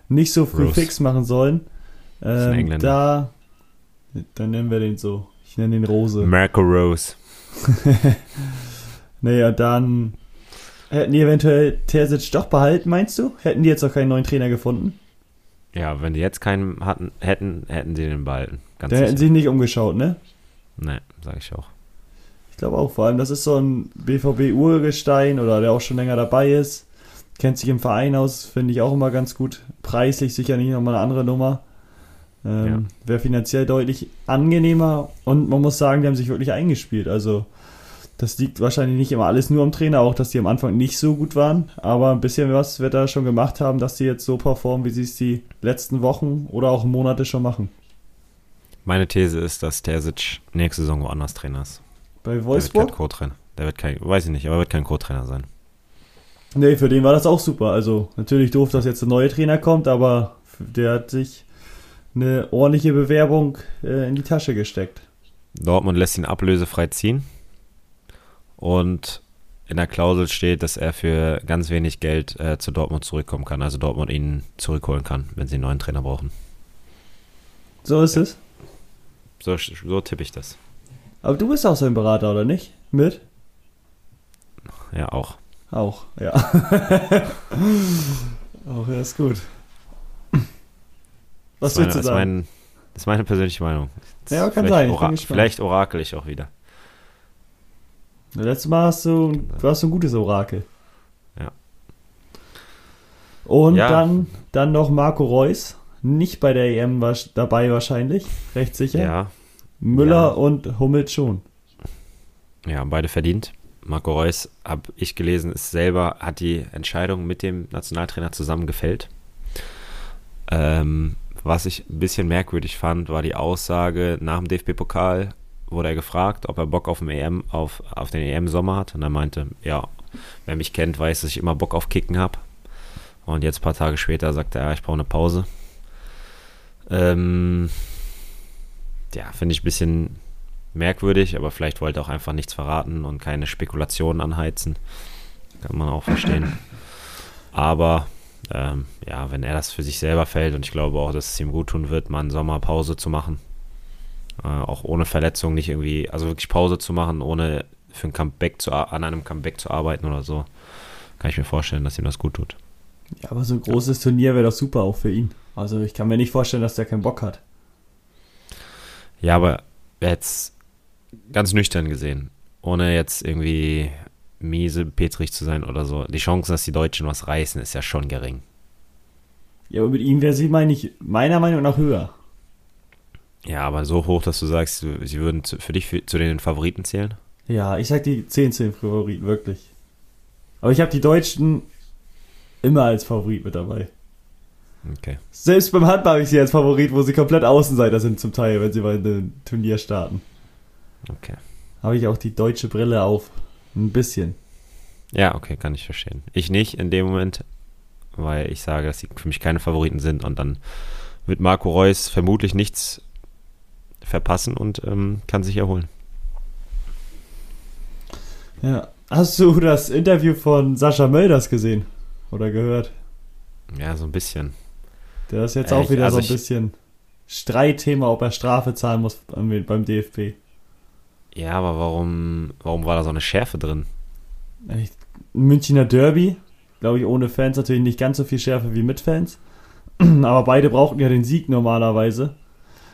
nicht so früh Rose. fix machen sollen. Ähm, da, dann nennen wir den so. Ich nenne den Rose. Marco Rose. Naja, dann hätten die eventuell Terzic doch behalten, meinst du? Hätten die jetzt noch keinen neuen Trainer gefunden? Ja, wenn die jetzt keinen hatten, hätten, hätten sie den behalten. Ganz Dann hätten sicher. sie sich nicht umgeschaut, ne? Nee, sag ich auch. Ich glaube auch, vor allem, das ist so ein BVB-Urgestein oder der auch schon länger dabei ist. Kennt sich im Verein aus, finde ich auch immer ganz gut. Preislich sicher nicht nochmal eine andere Nummer. Ähm, Ja. Wäre finanziell deutlich angenehmer und man muss sagen, die haben sich wirklich eingespielt. Also das liegt wahrscheinlich nicht immer alles nur am Trainer, auch dass die am Anfang nicht so gut waren, aber ein bisschen was wird er schon gemacht haben, dass die jetzt so performen, wie sie es die letzten Wochen oder auch Monate schon machen. Meine These ist, dass Terzic nächste Saison woanders Trainer ist. Bei Der wird kein Wolfsburg? Co-Trainer. Der wird kein, weiß ich nicht, aber er wird kein Co-Trainer sein. Nee, für den war das auch super. Also natürlich doof, dass jetzt ein neuer Trainer kommt, aber der hat sich eine ordentliche Bewerbung äh, in die Tasche gesteckt. Dortmund lässt ihn ablösefrei ziehen. Und in der Klausel steht, dass er für ganz wenig Geld äh, zu Dortmund zurückkommen kann. Also Dortmund ihn zurückholen kann, wenn sie einen neuen Trainer brauchen. So ist es. So, so tippe ich das. Aber du bist auch sein Berater, oder nicht? Mit? Ja, auch. Auch, ja. auch, ja, ist gut. Was das meine, willst du das sagen? mein, das ist meine persönliche Meinung. Ja, kann sein, Ora vielleicht orakel ich auch wieder. Letztes Mal hast du, du hast ein gutes Orakel. Ja. Und Ja. dann, dann noch Marco Reus. Nicht bei der EM war, dabei wahrscheinlich, recht sicher. Ja, Müller Ja. und Hummels schon. ja, beide verdient. Marco Reus, habe ich gelesen, ist selber, hat die Entscheidung mit dem Nationaltrainer zusammen gefällt. Ähm, was ich ein bisschen merkwürdig fand, war die Aussage nach dem DFB-Pokal wurde er gefragt, ob er Bock auf den EM auf, auf den EM-Sommer hat und er meinte, ja, wer mich kennt, weiß, dass ich immer Bock auf Kicken habe. Und jetzt ein paar Tage später sagt er, ja, ich brauche eine Pause. Ähm, ja, finde ich ein bisschen merkwürdig, aber vielleicht wollte er auch einfach nichts verraten und keine Spekulationen anheizen. Kann man auch verstehen. Aber ähm, ja, wenn er das für sich selber fällt und ich glaube auch, dass es ihm gut tun wird, mal eine Sommerpause zu machen, äh, auch ohne Verletzung nicht irgendwie, also wirklich Pause zu machen, ohne für ein Comeback zu, an einem Comeback zu arbeiten oder so, kann ich mir vorstellen, dass ihm das gut tut. Ja, aber so ein großes Turnier wäre doch super auch für ihn. Also ich kann mir nicht vorstellen, dass der keinen Bock hat. Ja, aber jetzt ganz nüchtern gesehen, ohne jetzt irgendwie miese Petrich zu sein oder so, die Chance, dass die Deutschen was reißen, ist ja schon gering. Ja, aber mit ihm wäre sie, meine ich, meiner Meinung nach höher. Ja, aber so hoch, dass du sagst, sie würden für dich für, zu den Favoriten zählen? Ja, ich sag die 10 10 Favoriten, wirklich. Aber ich habe die Deutschen immer als Favorit mit dabei. Okay. Selbst beim Handball habe ich sie als Favorit, wo sie komplett Außenseiter sind zum Teil, wenn sie bei einem Turnier starten. Okay. Habe ich auch die deutsche Brille auf. Ein bisschen. Ja, okay, kann ich verstehen. Ich nicht in dem Moment, weil ich sage, dass sie für mich keine Favoriten sind und dann wird Marco Reus vermutlich nichts verpassen und ähm, kann sich erholen. Ja. Hast du das Interview von Sascha Mölders gesehen? Oder gehört? Ja, so ein bisschen. Der ist jetzt Äh, auch wieder also so ein ich- bisschen Streitthema, ob er Strafe zahlen muss beim beim DFB. Ja, aber warum, warum war da so eine Schärfe drin? Ein Münchner Derby, glaube ich, ohne Fans natürlich nicht ganz so viel Schärfe wie mit Fans. Aber beide brauchten ja den Sieg normalerweise.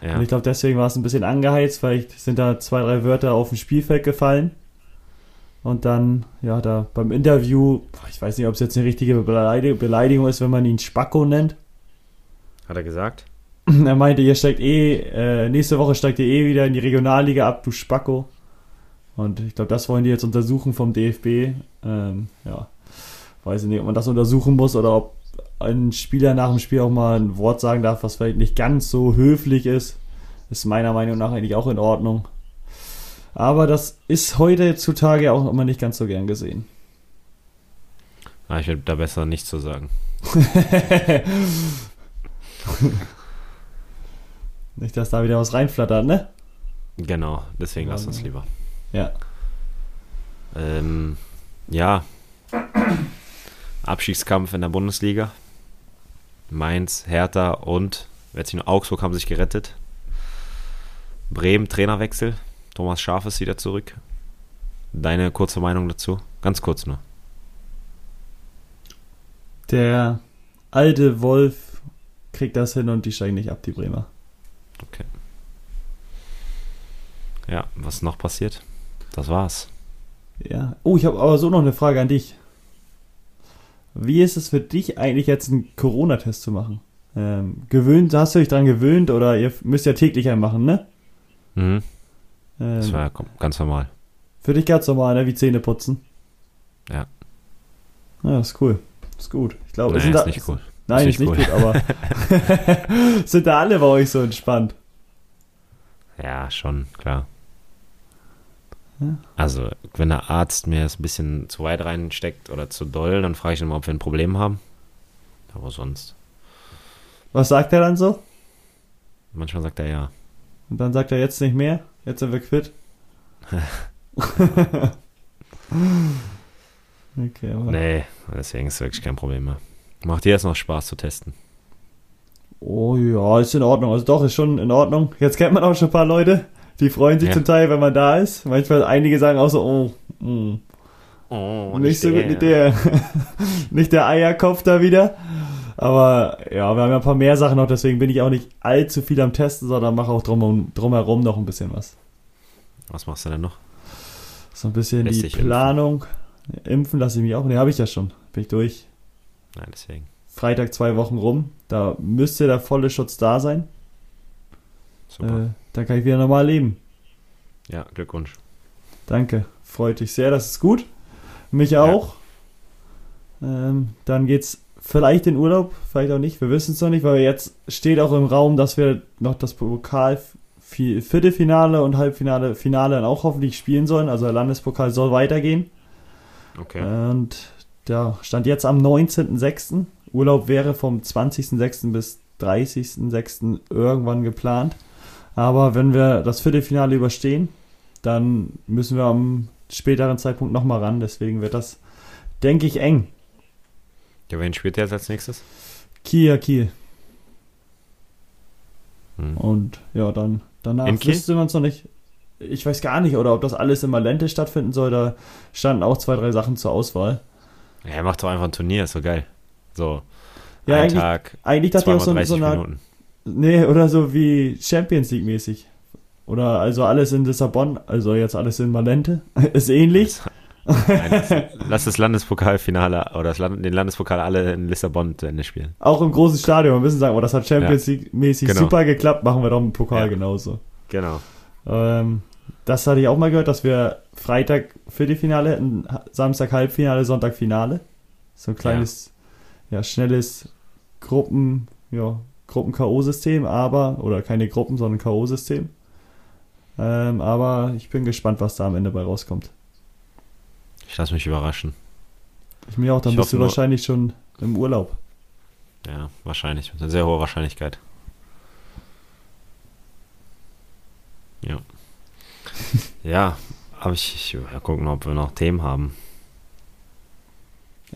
Ja. Und ich glaube, deswegen war es ein bisschen angeheizt. Vielleicht sind da zwei, drei Wörter auf dem Spielfeld gefallen. Und dann, ja, da beim Interview, ich weiß nicht, ob es jetzt eine richtige Beleidig- Beleidigung ist, wenn man ihn Spacko nennt. Hat er gesagt? Er meinte, ihr steigt eh, äh, nächste Woche steigt ihr eh wieder in die Regionalliga ab, du Spacko. Und ich glaube, das wollen die jetzt untersuchen vom DFB. Ähm, ja, weiß ich nicht, ob man das untersuchen muss oder ob ein Spieler nach dem Spiel auch mal ein Wort sagen darf, was vielleicht nicht ganz so höflich ist. Ist meiner Meinung nach eigentlich auch in Ordnung. Aber das ist heutzutage auch immer nicht ganz so gern gesehen. Ah, ich würde da besser nichts zu sagen. Nicht, dass da wieder was reinflattert, ne? Genau, deswegen lass uns lieber. Ja. Ähm, ja. Abstiegskampf in der Bundesliga. Mainz, Hertha und wer sich Augsburg haben sich gerettet. Bremen, Trainerwechsel. Thomas Schaf ist wieder zurück. Deine kurze Meinung dazu? Ganz kurz nur. Der alte Wolf kriegt das hin und die steigen nicht ab, die Bremer. Okay. Ja, was noch passiert? Das war's. Ja. Oh, ich habe aber so noch eine Frage an dich. Wie ist es für dich eigentlich jetzt einen Corona-Test zu machen? Ähm, gewöhnt, hast du dich dran gewöhnt oder ihr müsst ja täglich einen machen, ne? Mhm. Ähm, Das war ja ganz normal. für dich ganz normal, ne? Wie Zähne putzen. Ja. Ja, ist cool. Ist gut. Ich glaube, Nee, ist da, nicht cool. Nein, Ist ist nicht gut, aber sind da alle bei euch so entspannt? Ja, schon, klar. Ja. Also, wenn der Arzt mir das ein bisschen zu weit reinsteckt oder zu doll, dann frage ich ihn mal, ob wir ein Problem haben. Aber sonst. Was sagt er dann so? Manchmal sagt er ja. Und dann sagt er jetzt nicht mehr, jetzt sind wir quitt. okay, aber. Nee, deswegen ist wirklich kein Problem mehr. Macht dir jetzt noch Spaß zu testen? Oh ja, ist in Ordnung. Also doch, ist schon in Ordnung. Jetzt kennt man auch schon ein paar Leute, die freuen sich Ja. zum Teil, wenn man da ist. Manchmal einige sagen auch so, oh, mm, Oh, nicht so gut, nicht der, nicht der Eierkopf da wieder. Aber ja, wir haben ja ein paar mehr Sachen noch, deswegen bin ich auch nicht allzu viel am Testen, sondern mache auch drum, drumherum noch ein bisschen was. Was machst du denn noch? So ein bisschen Lässt die sich impfen? Planung. Impfen lasse ich mich auch. Ne, habe ich ja schon. Bin ich durch. Nein, deswegen. Freitag zwei Wochen rum. Da müsste der volle Schutz da sein. Super. Äh, dann kann ich wieder normal leben. ja, Glückwunsch. Danke. Freut dich sehr, das ist gut. Mich auch. Ähm, dann geht's vielleicht in Urlaub, vielleicht auch nicht. Wir wissen es noch nicht, weil jetzt steht auch im Raum, dass wir noch das Pokal Vi- Viertelfinale und Halbfinale, Finale dann auch hoffentlich spielen sollen. Also der Landespokal soll weitergehen. Okay. Und ja, stand jetzt am 19.06. Urlaub wäre vom 20.06. bis 30.06. irgendwann geplant. Aber wenn wir das Viertelfinale überstehen, dann müssen wir am späteren Zeitpunkt nochmal ran. Deswegen wird das, denke ich, eng. Ja, wen spielt der jetzt als nächstes? Kiel, Kiel. Hm. Und ja, dann danach In Kiel? wüsste man es noch nicht. Ich weiß gar nicht, oder ob das alles in Malente stattfinden soll. Da standen auch zwei, drei Sachen zur Auswahl. Ja, er macht doch einfach ein Turnier, ist so geil. So, Ja, ein eigentlich, Tag, eigentlich dachte ich auch so, 30 so eine Minuten. Nee, oder so wie Champions League mäßig. Oder also alles in Lissabon, also jetzt alles in Malente. Ist ähnlich. Nein, lass, lass das Landespokalfinale oder das Land, den Landespokal alle in Lissabon zu Ende spielen. Auch im großen Stadion. Wir müssen sagen, oh, das hat Champions League mäßig Genau. super geklappt, machen wir doch im Pokal Ja. genauso. Genau. Ähm, das hatte ich auch mal gehört, dass wir Freitag Viertelfinale hätten, Samstag Halbfinale, Sonntag Finale. So ein kleines, ja, schnelles Gruppen, ja, Gruppen-K.O.-System, aber, oder keine Gruppen, sondern K.O.-System. Ähm, aber ich bin gespannt, was da am Ende bei rauskommt. Ich lasse mich überraschen. Ich mir auch, dann Ich bist du wahrscheinlich schon im Urlaub. Ja, wahrscheinlich. Mit einer sehr hohe Wahrscheinlichkeit. Ja. ja, aber ich, ich ja, gucken, ob wir noch Themen haben.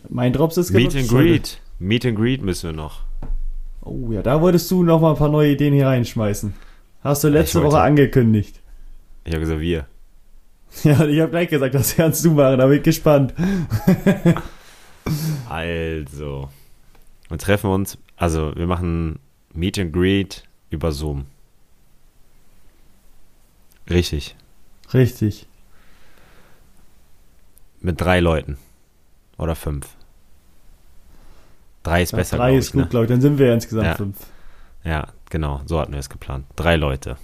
Mein Drops ist Meet genutzt and. Greet. Meet and Greet müssen wir noch. Oh ja, da wolltest du noch mal ein paar neue Ideen hier reinschmeißen. Hast du letzte wollte- Woche angekündigt. Ich habe gesagt, wir. Ja, ich habe gleich gesagt, das kannst du machen, da bin ich gespannt. Also, wir treffen uns, also wir machen Meet and Greet über Zoom. Richtig. Richtig. Mit drei Leuten. Oder fünf. Drei ist Ja, besser, drei ist ich, gut, ne? glaube ich. Dann sind wir insgesamt Ja. fünf. Ja, genau, so hatten wir es geplant. Drei Leute.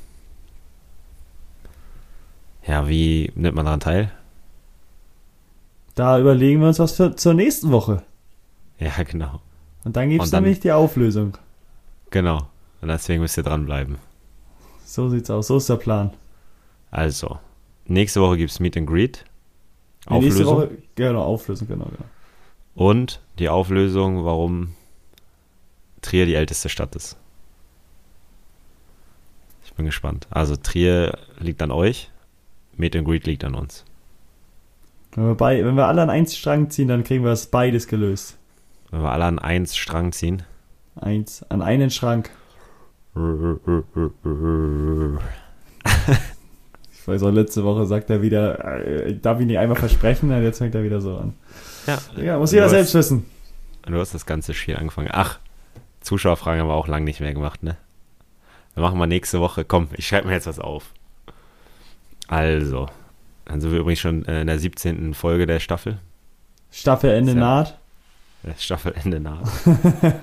Ja, wie nimmt man daran teil? Da überlegen wir uns was für zur nächsten Woche. Ja, genau. Und dann Und dann- nämlich die Auflösung. Genau. Und deswegen müsst ihr dranbleiben. So sieht's aus. So ist der Plan. Also, nächste Woche gibt es Meet and Greet. Die nächste Auflösung. Woche, genau, Auflösung, genau, genau. Und die Auflösung, warum Trier die älteste Stadt ist. Ich bin gespannt. Also Trier liegt an euch, Meet and Greet liegt an uns. Wenn wir, bei, wenn wir alle an eins Strang ziehen, dann kriegen wir das beides gelöst. Wenn wir alle an eins Strang ziehen. Eins, an einen Schrank. Ich weiß auch, letzte Woche sagt er wieder, äh, ich darf ihn nicht einmal versprechen, und jetzt fängt er wieder so an. Ja, Ja, muss jeder du selbst hast, wissen. Du hast das ganze Spiel angefangen. Ach, Zuschauerfragen haben wir auch lange nicht mehr gemacht, ne? Wir machen mal nächste Woche. Komm, ich schreibe mir jetzt was auf. Also, dann sind wir übrigens schon äh, in der 17. Folge der Staffel. Staffelende Sehr- naht. Das Staffelende naht.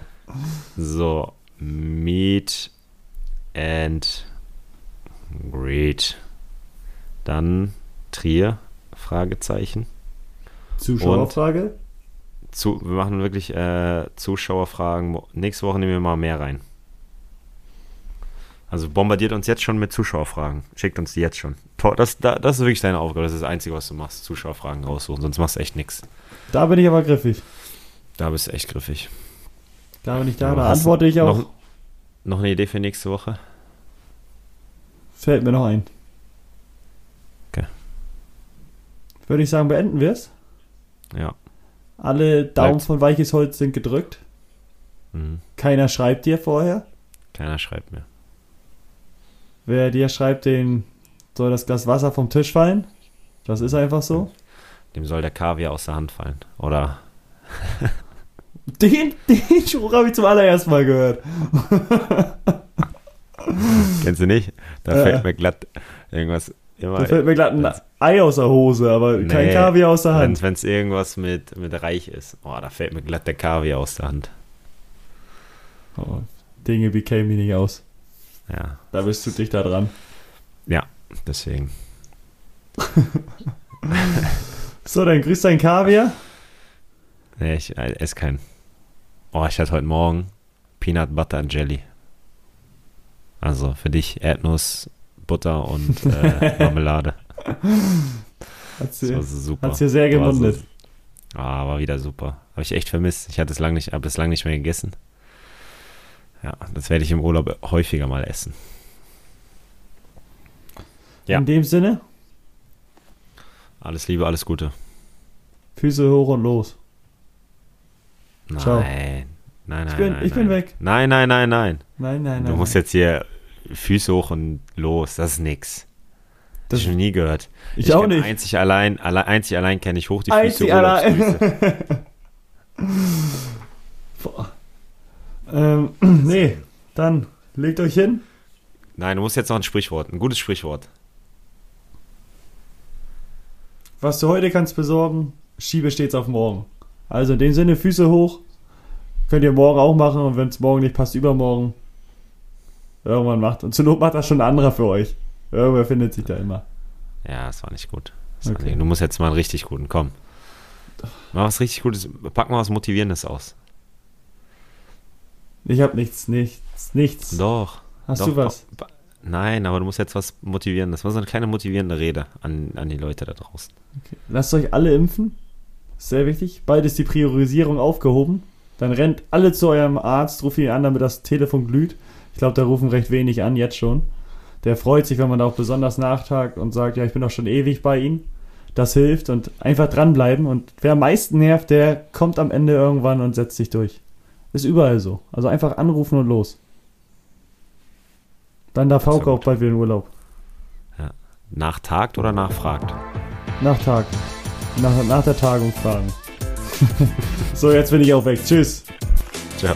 so, Meet and Greet. Dann Trier, Fragezeichen. Zuschauerfrage? Zu, wir machen wirklich äh, Zuschauerfragen. Nächste Woche nehmen wir mal mehr rein. Also bombardiert uns jetzt schon mit Zuschauerfragen. Schickt uns die jetzt schon. Das, das ist wirklich deine Aufgabe. Das ist das Einzige, was du machst. Zuschauerfragen raussuchen. Sonst machst du echt nichts. Da bin ich aber griffig. Da bist du echt griffig. Da bin ich da. Da antworte ich auch. Noch, noch eine Idee für nächste Woche? Fällt mir noch ein. Okay. Würde ich sagen, beenden wir es? Ja. Alle Daumen Bleibt. von weiches Holz sind gedrückt. Mhm. Keiner schreibt dir vorher. Keiner schreibt mir. Wer dir schreibt, den soll das Glas Wasser vom Tisch fallen. Das ist einfach so. Dem soll der Kaviar aus der Hand fallen. Oder. den, den Spruch habe ich zum allerersten Mal gehört. Kennst du nicht? Da ja. fällt mir glatt irgendwas. Immer, da fällt mir glatt ein Ei aus der Hose, aber nee, kein Kaviar aus der Hand. Wenn es irgendwas mit, mit reich ist. Oh, da fällt mir glatt der Kaviar aus der Hand. Oh, Dinge bekämen mich nicht aus. Ja. Da bist du dich da dran. Ja, deswegen. so, dann grüß dein Kaviar. Nee, ich äh, esse keinen. Oh, ich hatte heute Morgen Peanut Butter and Jelly. Also für dich Erdnuss, Butter und äh, Marmelade. Hat sie, das super. Hat sie sehr gemundet. So, ah, war wieder super. Habe ich echt vermisst. Ich hatte es lange nicht, habe es lange nicht mehr gegessen. Ja, das werde ich im Urlaub häufiger mal essen. Ja. In dem Sinne. Alles Liebe, alles Gute. Füße hoch und los. Nein. Ciao. Nein, nein, ich bin, nein. Ich bin weg. Nein, nein, nein, nein. Nein, nein, nein. Du musst nein. jetzt hier Füße hoch und los. Das ist nix. Das habe ich noch nie gehört. Ich, ich auch nicht. Einzig allein, allein, einzig allein kenne ich hoch die einzig Füße. Allein. Boah. Ähm, nee, dann legt euch hin. Nein, du musst jetzt noch ein Sprichwort, ein gutes Sprichwort. Was du heute kannst besorgen, schiebe stets auf morgen. Also in dem Sinne, Füße hoch. Könnt ihr morgen auch machen und wenn es morgen nicht passt, übermorgen. Irgendwann macht. Und zur Not macht das schon ein anderer für euch. Irgendwer findet sich da immer. Ja, das war nicht gut. Okay. War, du musst jetzt mal einen richtig guten, komm. Mach was richtig Gutes, pack mal was Motivierendes aus. Ich habe nichts, nichts, nichts. Doch. Hast doch, du was? Nein, aber du musst jetzt was motivieren. Das war so eine kleine motivierende Rede an, an die Leute da draußen. Okay. Lasst euch alle impfen. Sehr wichtig. Bald ist die Priorisierung aufgehoben. Dann rennt alle zu eurem Arzt, ruft ihn an, damit das Telefon glüht. Ich glaube, da rufen recht wenig an, jetzt schon. Der freut sich, wenn man da auch besonders nachtagt und sagt, ja, ich bin doch schon ewig bei Ihnen. Das hilft und einfach dranbleiben. Und wer am meisten nervt, der kommt am Ende irgendwann und setzt sich durch. Ist überall so. Also einfach anrufen und los. Dann darf Hauke auch bald wieder in Urlaub. Ja. Nachtagt oder nachfragt? Nachtag. Nach, nach der Tagung fragen. so, jetzt bin ich auch weg. Tschüss. Ciao.